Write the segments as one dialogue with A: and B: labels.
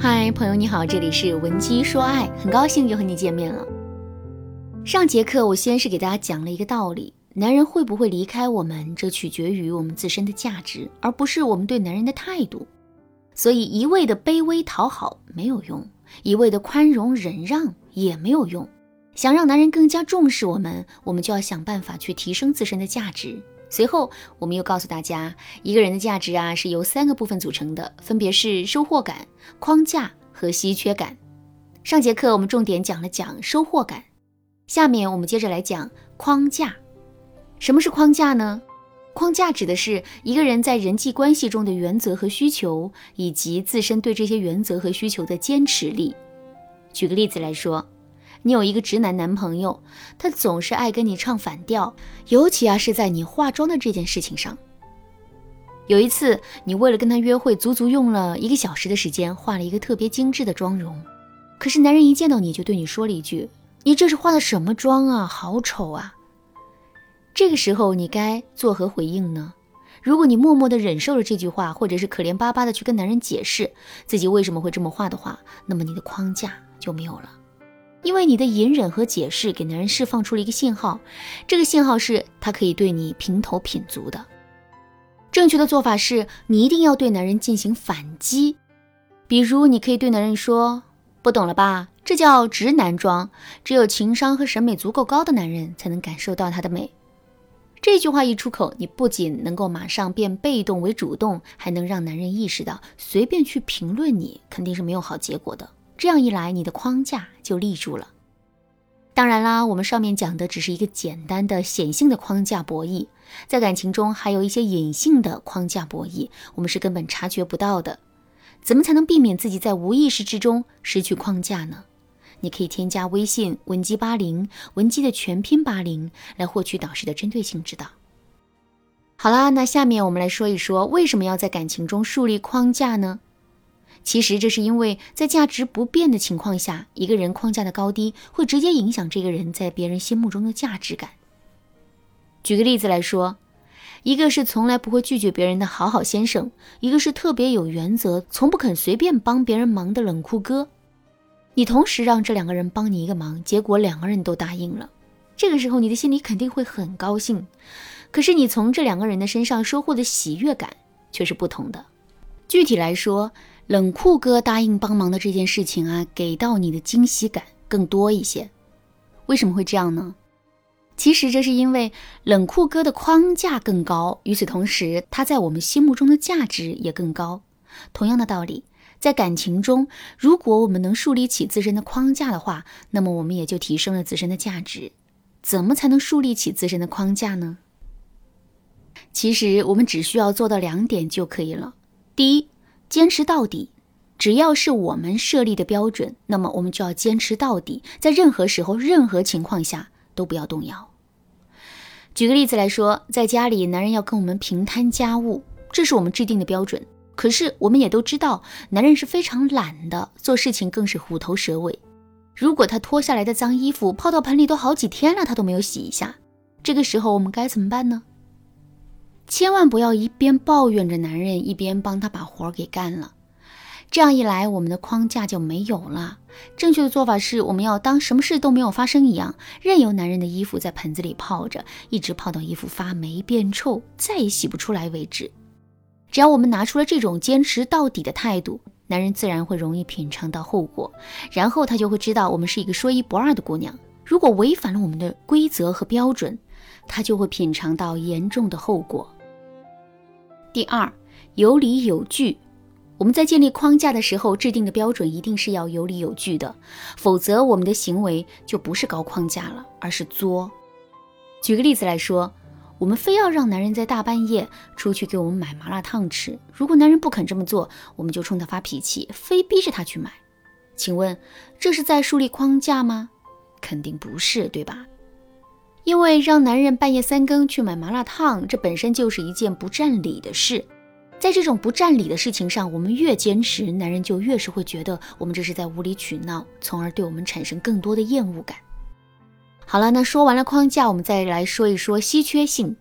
A: 嗨，朋友你好，这里是文姬说爱，很高兴又和你见面了。上节课我先是给大家讲了一个道理：男人会不会离开我们，这取决于我们自身的价值，而不是我们对男人的态度。所以一味的卑微讨好没有用，一味的宽容忍让也没有用。想让男人更加重视我们，我们就要想办法去提升自身的价值。随后，我们又告诉大家，一个人的价值啊是由三个部分组成的，分别是收获感、框架和稀缺感。上节课我们重点讲了讲收获感，下面我们接着来讲框架。什么是框架呢？框架指的是一个人在人际关系中的原则和需求，以及自身对这些原则和需求的坚持力。举个例子来说。你有一个直男男朋友，他总是爱跟你唱反调，尤其啊是在你化妆的这件事情上。有一次，你为了跟他约会，足足用了一个小时的时间，画了一个特别精致的妆容。可是男人一见到你就对你说了一句：“你这是化的什么妆啊？好丑啊！”这个时候你该作何回应呢？如果你默默的忍受了这句话，或者是可怜巴巴的去跟男人解释自己为什么会这么画的话，那么你的框架就没有了。因为你的隐忍和解释给男人释放出了一个信号，这个信号是他可以对你平头品足的。正确的做法是你一定要对男人进行反击，比如你可以对男人说：“不懂了吧？这叫直男装，只有情商和审美足够高的男人才能感受到它的美。”这句话一出口，你不仅能够马上变被动为主动，还能让男人意识到，随便去评论你肯定是没有好结果的。这样一来，你的框架就立住了。当然啦，我们上面讲的只是一个简单的显性的框架博弈，在感情中还有一些隐性的框架博弈，我们是根本察觉不到的。怎么才能避免自己在无意识之中失去框架呢？你可以添加微信文姬八零，文姬的全拼八零，来获取导师的针对性指导。好啦，那下面我们来说一说，为什么要在感情中树立框架呢？其实这是因为在价值不变的情况下，一个人框架的高低会直接影响这个人在别人心目中的价值感。举个例子来说，一个是从来不会拒绝别人的好好先生，一个是特别有原则、从不肯随便帮别人忙的冷酷哥。你同时让这两个人帮你一个忙，结果两个人都答应了，这个时候你的心里肯定会很高兴。可是你从这两个人的身上收获的喜悦感却是不同的。具体来说，冷酷哥答应帮忙的这件事情啊，给到你的惊喜感更多一些。为什么会这样呢？其实这是因为冷酷哥的框架更高，与此同时，他在我们心目中的价值也更高。同样的道理，在感情中，如果我们能树立起自身的框架的话，那么我们也就提升了自身的价值。怎么才能树立起自身的框架呢？其实我们只需要做到两点就可以了。第一，坚持到底，只要是我们设立的标准，那么我们就要坚持到底，在任何时候、任何情况下都不要动摇。举个例子来说，在家里，男人要跟我们平摊家务，这是我们制定的标准。可是我们也都知道，男人是非常懒的，做事情更是虎头蛇尾。如果他脱下来的脏衣服泡到盆里都好几天了，他都没有洗一下，这个时候我们该怎么办呢？千万不要一边抱怨着男人，一边帮他把活儿给干了。这样一来，我们的框架就没有了。正确的做法是，我们要当什么事都没有发生一样，任由男人的衣服在盆子里泡着，一直泡到衣服发霉变臭，再也洗不出来为止。只要我们拿出了这种坚持到底的态度，男人自然会容易品尝到后果，然后他就会知道我们是一个说一不二的姑娘。如果违反了我们的规则和标准，他就会品尝到严重的后果。第二，有理有据。我们在建立框架的时候，制定的标准一定是要有理有据的，否则我们的行为就不是高框架了，而是作。举个例子来说，我们非要让男人在大半夜出去给我们买麻辣烫吃，如果男人不肯这么做，我们就冲他发脾气，非逼着他去买。请问，这是在树立框架吗？肯定不是，对吧？因为让男人半夜三更去买麻辣烫，这本身就是一件不占理的事。在这种不占理的事情上，我们越坚持，男人就越是会觉得我们这是在无理取闹，从而对我们产生更多的厌恶感。好了，那说完了框架，我们再来说一说稀缺性。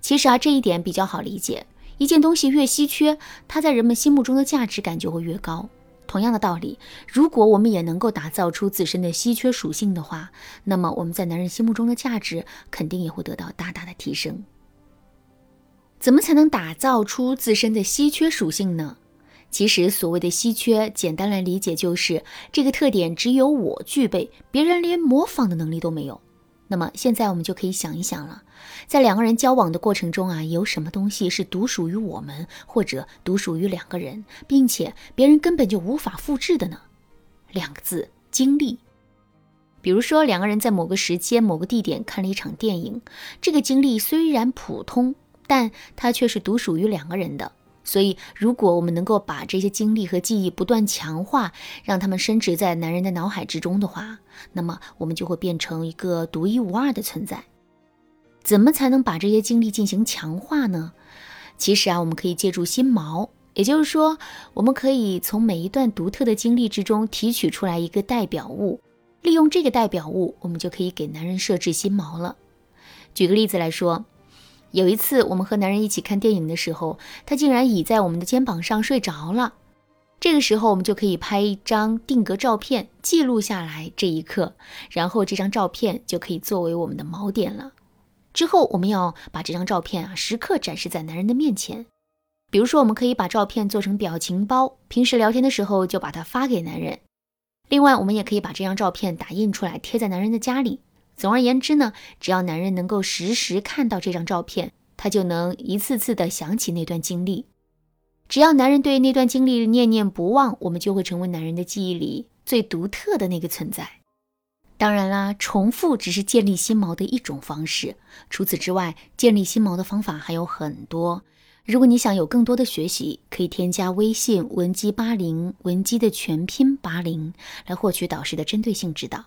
A: 其实啊，这一点比较好理解。一件东西越稀缺，它在人们心目中的价值感就会越高。同样的道理，如果我们也能够打造出自身的稀缺属性的话，那么我们在男人心目中的价值肯定也会得到大大的提升。怎么才能打造出自身的稀缺属性呢？其实所谓的稀缺，简单来理解就是这个特点只有我具备，别人连模仿的能力都没有。那么现在我们就可以想一想了，在两个人交往的过程中啊，有什么东西是独属于我们，或者独属于两个人，并且别人根本就无法复制的呢？两个字：经历。比如说，两个人在某个时间、某个地点看了一场电影，这个经历虽然普通，但它却是独属于两个人的。所以，如果我们能够把这些经历和记忆不断强化，让他们深植在男人的脑海之中的话，那么我们就会变成一个独一无二的存在。怎么才能把这些经历进行强化呢？其实啊，我们可以借助心锚，也就是说，我们可以从每一段独特的经历之中提取出来一个代表物，利用这个代表物，我们就可以给男人设置心锚了。举个例子来说。有一次，我们和男人一起看电影的时候，他竟然倚在我们的肩膀上睡着了。这个时候，我们就可以拍一张定格照片，记录下来这一刻，然后这张照片就可以作为我们的锚点了。之后，我们要把这张照片啊时刻展示在男人的面前。比如说，我们可以把照片做成表情包，平时聊天的时候就把它发给男人。另外，我们也可以把这张照片打印出来，贴在男人的家里。总而言之呢，只要男人能够时时看到这张照片，他就能一次次的想起那段经历。只要男人对那段经历念念不忘，我们就会成为男人的记忆里最独特的那个存在。当然啦，重复只是建立心锚的一种方式。除此之外，建立心锚的方法还有很多。如果你想有更多的学习，可以添加微信文姬八零，文姬的全拼八零，来获取导师的针对性指导。